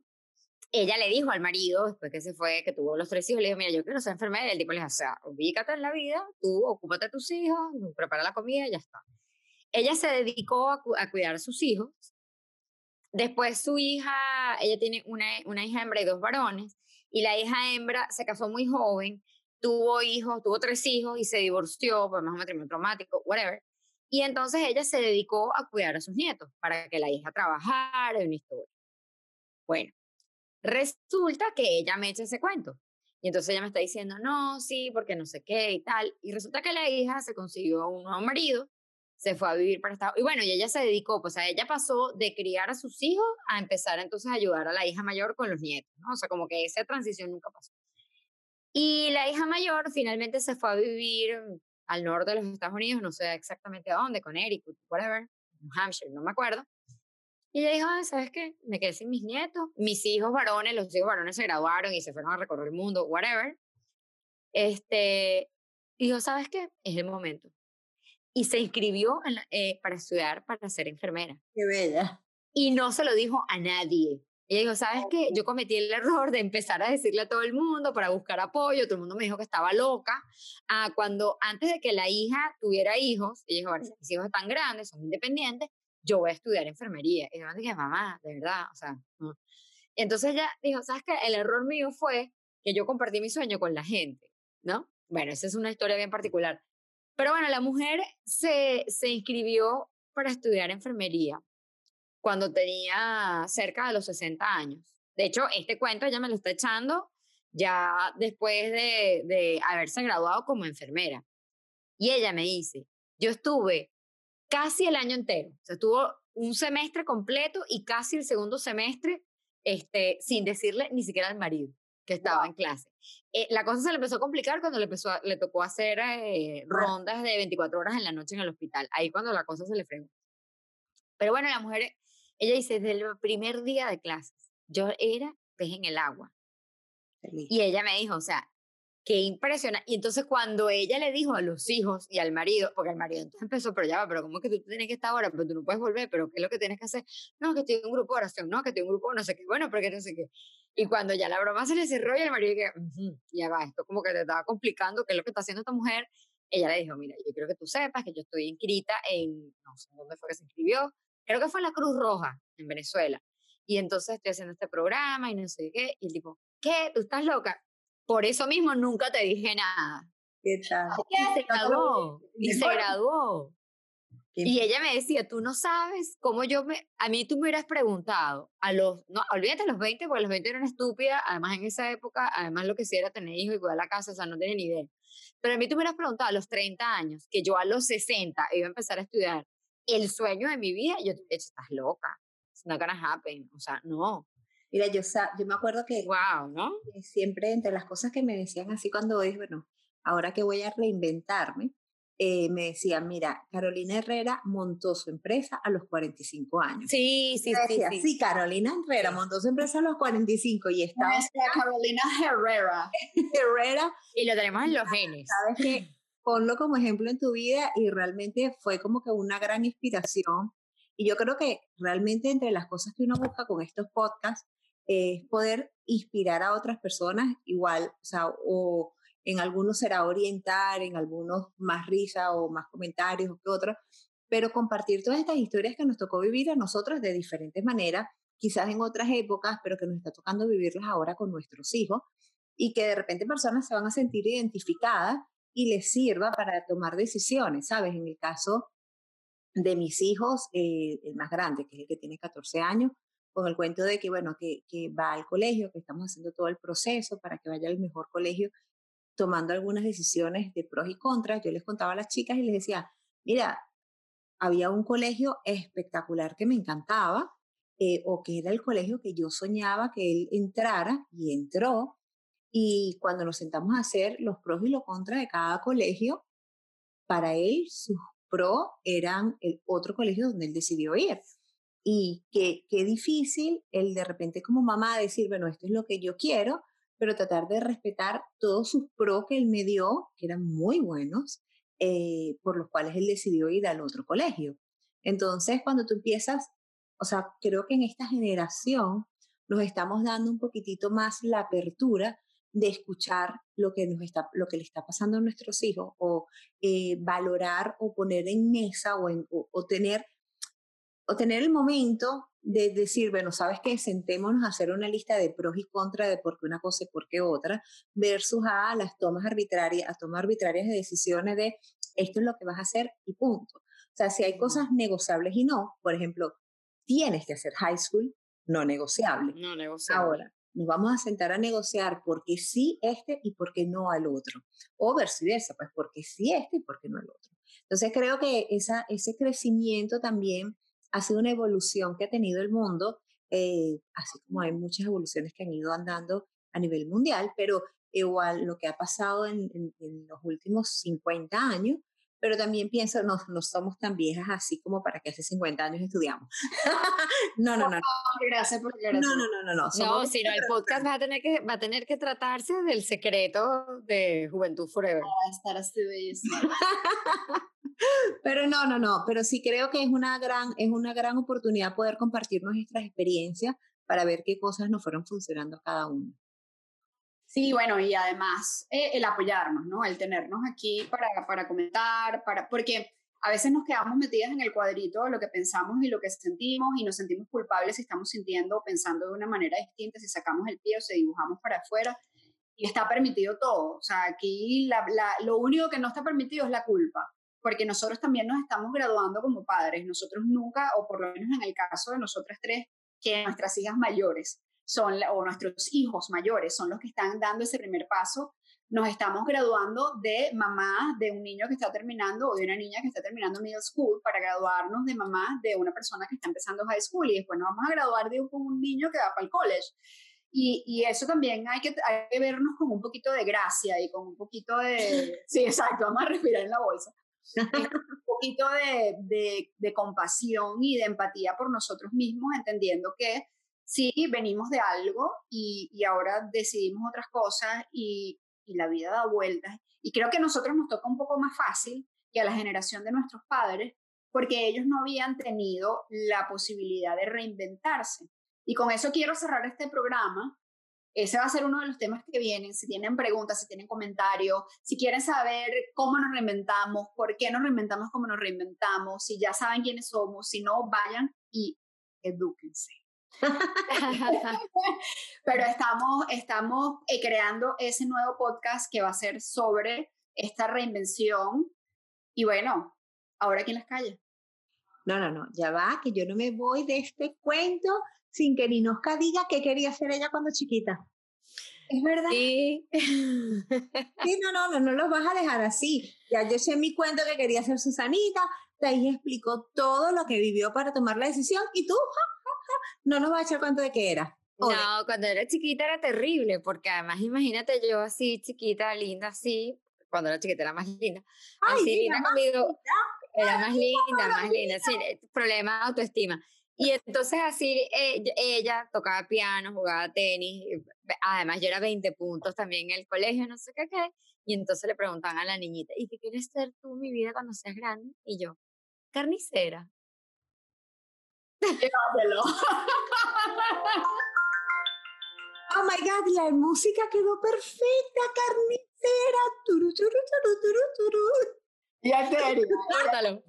Ella le dijo al marido, después que se fue, que tuvo los tres hijos, le dijo, mira, yo quiero ser enfermera. Y el tipo le dijo, o sea, ubícate en la vida, tú ocúpate de tus hijos, prepara la comida y ya está. Ella se dedicó a, a cuidar a sus hijos Después su hija, ella tiene una, una hija hembra y dos varones, y la hija hembra se casó muy joven, tuvo hijos, tuvo tres hijos y se divorció por más un matrimonio traumático, whatever. Y entonces ella se dedicó a cuidar a sus nietos para que la hija trabajara en una historia. Bueno, resulta que ella me echa ese cuento. Y entonces ella me está diciendo, no, sí, porque no sé qué y tal. Y resulta que la hija se consiguió un nuevo marido se fue a vivir para Estados Y bueno, y ella se dedicó, pues a ella pasó de criar a sus hijos a empezar entonces a ayudar a la hija mayor con los nietos, ¿no? O sea, como que esa transición nunca pasó. Y la hija mayor finalmente se fue a vivir al norte de los Estados Unidos, no sé exactamente a dónde, con Eric, whatever, New Hampshire, no me acuerdo. Y ella dijo, ¿sabes qué? Me quedé sin mis nietos. Mis hijos varones, los hijos varones se graduaron y se fueron a recorrer el mundo, whatever. Este, dijo, ¿sabes qué? Es el momento y se inscribió eh, para estudiar para ser enfermera. Qué bella. Y no se lo dijo a nadie. Ella dijo, ¿sabes qué? Yo cometí el error de empezar a decirle a todo el mundo para buscar apoyo. Todo el mundo me dijo que estaba loca. Ah, cuando antes de que la hija tuviera hijos, ella dijo, bueno, mis hijos están grandes, son independientes, yo voy a estudiar enfermería. Y yo dije, mamá, de verdad, o sea. Entonces ella dijo, ¿sabes qué? El error mío fue que yo compartí mi sueño con la gente, ¿no? Bueno, esa es una historia bien particular. Pero bueno, la mujer se, se inscribió para estudiar enfermería cuando tenía cerca de los 60 años. De hecho, este cuento ella me lo está echando ya después de, de haberse graduado como enfermera. Y ella me dice, yo estuve casi el año entero, o sea, estuvo un semestre completo y casi el segundo semestre este, sin decirle ni siquiera al marido que estaba en clase. Eh, la cosa se le empezó a complicar cuando le, empezó le tocó hacer eh, rondas de 24 horas en la noche en el hospital. Ahí cuando la cosa se le fregó. Pero bueno, la mujer ella dice, desde el primer día de clases, yo era pez en el agua. Y ella me dijo, o sea, qué impresionante. Y entonces cuando ella le dijo a los hijos y al marido, porque el marido entonces empezó, pero ya va, pero ¿cómo es que tú tienes que estar ahora? Pero tú no puedes volver, pero ¿qué es lo que tienes que hacer? No, que estoy en un grupo de oración, no, que estoy en un grupo no sé qué, bueno, porque no sé qué. Y cuando ya la broma se le cerró y el marido que, ya va, esto como que te estaba complicando, ¿qué es lo que está haciendo esta mujer? Ella le dijo, mira, yo quiero que tú sepas que yo estoy inscrita en, no sé dónde fue que se inscribió, creo que fue en la Cruz Roja, en Venezuela. Y entonces estoy haciendo este programa y no sé qué. Y el tipo, ¿qué? ¿Tú estás loca? Por eso mismo nunca te dije nada. ¿Qué tal? Y se graduó. Y se graduó. Y ella me decía, tú no sabes cómo yo me... A mí tú me hubieras preguntado, a los... No, olvídate los 20, porque los 20 eran estúpidas, además en esa época, además lo que sí era tener hijos y cuidar la casa, o sea, no tenía ni idea. Pero a mí tú me hubieras preguntado a los 30 años, que yo a los 60 iba a empezar a estudiar el sueño de mi vida, yo te he estás loca, it's not gonna happen, o sea, no. Mira, yo, yo me acuerdo que wow, ¿no? siempre entre las cosas que me decían así cuando es, bueno, ahora que voy a reinventarme, eh, me decían, mira, Carolina Herrera montó su empresa a los 45 años. Sí, sí, sí, sí. Sí, Carolina Herrera montó su empresa a los 45 y estaba... Carolina Herrera. *laughs* Herrera. Y lo tenemos en los genes. ¿Sabes qué? *laughs* ponlo como ejemplo en tu vida y realmente fue como que una gran inspiración. Y yo creo que realmente entre las cosas que uno busca con estos podcasts es poder inspirar a otras personas igual, o sea, o en algunos será orientar, en algunos más risa o más comentarios que otros, pero compartir todas estas historias que nos tocó vivir a nosotros de diferentes maneras, quizás en otras épocas, pero que nos está tocando vivirlas ahora con nuestros hijos y que de repente personas se van a sentir identificadas y les sirva para tomar decisiones, ¿sabes? En el caso de mis hijos, eh, el más grande, que es el que tiene 14 años, con el cuento de que, bueno, que, que va al colegio, que estamos haciendo todo el proceso para que vaya al mejor colegio, tomando algunas decisiones de pros y contras. Yo les contaba a las chicas y les decía, mira, había un colegio espectacular que me encantaba, eh, o que era el colegio que yo soñaba que él entrara y entró, y cuando nos sentamos a hacer los pros y los contras de cada colegio, para él sus pros eran el otro colegio donde él decidió ir. Y qué, qué difícil el de repente como mamá decir, bueno, esto es lo que yo quiero, pero tratar de respetar todos sus pros que él me dio, que eran muy buenos, eh, por los cuales él decidió ir al otro colegio. Entonces, cuando tú empiezas, o sea, creo que en esta generación nos estamos dando un poquitito más la apertura de escuchar lo que, nos está, lo que le está pasando a nuestros hijos o eh, valorar o poner en mesa o, en, o, tener, o tener el momento de decir, bueno, sabes que sentémonos a hacer una lista de pros y contras de por qué una cosa y por qué otra, versus a las tomas arbitrarias, a tomar arbitrarias de decisiones de esto es lo que vas a hacer y punto. O sea, si hay cosas negociables y no, por ejemplo, tienes que hacer high school, no negociable. No negociable. Ahora, nos vamos a sentar a negociar por qué sí este y por qué no al otro. O viceversa, pues por qué sí este y por qué no al otro. Entonces creo que esa, ese crecimiento también ha sido una evolución que ha tenido el mundo, eh, así como hay muchas evoluciones que han ido andando a nivel mundial, pero igual lo que ha pasado en, en los últimos 50 años pero también pienso, no, no somos tan viejas así como para que hace 50 años estudiamos. *laughs* no, no, no. Gracias por No, no, no, no. No, no sino el podcast va a, tener que, va a tener que tratarse del secreto de Juventud Forever. Va a estar así *laughs* *laughs* Pero no, no, no, pero sí creo que es una gran, es una gran oportunidad poder compartir nuestras experiencias para ver qué cosas nos fueron funcionando cada uno. Sí, bueno, y además eh, el apoyarnos, ¿no? El tenernos aquí para, para comentar, para, porque a veces nos quedamos metidas en el cuadrito de lo que pensamos y lo que sentimos y nos sentimos culpables si estamos sintiendo o pensando de una manera distinta, si sacamos el pie o se dibujamos para afuera y está permitido todo. O sea, aquí la, lo único que no está permitido es la culpa, porque nosotros también nos estamos graduando como padres. Nosotros nunca, o por lo menos en el caso de nosotras tres, que nuestras hijas mayores son, o nuestros hijos mayores son los que están dando ese primer paso, nos estamos graduando de mamá de un niño que está terminando o de una niña que está terminando middle school para graduarnos de mamá de una persona que está empezando high school y después nos vamos a graduar de un, un niño que va para el college. Y, y, eso también hay que, hay que vernos con un poquito de gracia y con un poquito de... *laughs* Sí, exacto, vamos a respirar en la bolsa. Un poquito de, de, compasión y de empatía por nosotros mismos, entendiendo que sí, venimos de algo y, y ahora decidimos otras cosas y, y, la vida da vueltas. Y creo que a nosotros nos toca un poco más fácil que a la generación de nuestros padres, porque ellos no habían tenido la posibilidad de reinventarse. Y con eso quiero cerrar este programa. Ese va a ser uno de los temas que vienen. Si tienen preguntas, si tienen comentarios, si quieren saber cómo nos reinventamos, por qué nos reinventamos como nos reinventamos, si ya saben quiénes somos, si no, vayan y edúquense. *laughs* Pero estamos, estamos eh, creando ese nuevo podcast que va a ser sobre esta reinvención. Y bueno, ahora aquí en las calles. No, no, no, ya va, que yo no me voy de este cuento sin que Ninoska diga qué quería hacer ella cuando chiquita. Es verdad. Sí. *laughs* sí, no, no, no, no los vas a dejar así. Ya yo sé mi cuento que quería ser Susanita, de ahí explicó todo lo que vivió para tomar la decisión y tú, no nos va a echar cuenta de qué era. No, cuando era chiquita era terrible, porque además imagínate yo así chiquita, linda, así, cuando era chiquita era más linda. Ay, así, linda conmigo, era más linda, más linda, sí, eh, problema de autoestima. Y entonces así eh, ella tocaba piano, jugaba tenis, además yo era 20 puntos también en el colegio, no sé qué qué, y entonces le preguntaban a la niñita, ¿y qué quieres ser tú mi vida cuando seas grande? Y yo, carnicera. Llévatelo. *laughs* Oh my God, la música quedó perfecta, carnicera. Turu, turu, turu, turu, turu. Ya. Córtalo.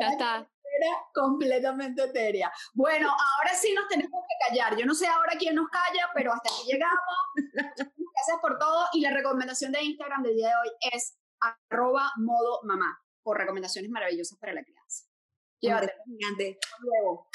Ya está. Era completamente etérea. Bueno, ahora sí nos tenemos que callar. Yo no sé ahora quién nos calla, pero hasta aquí llegamos. *laughs* Gracias por todo. Y la recomendación de Instagram del día de hoy es arroba modo mamá, por recomendaciones maravillosas para la crianza. Llévatelo. Hasta luego.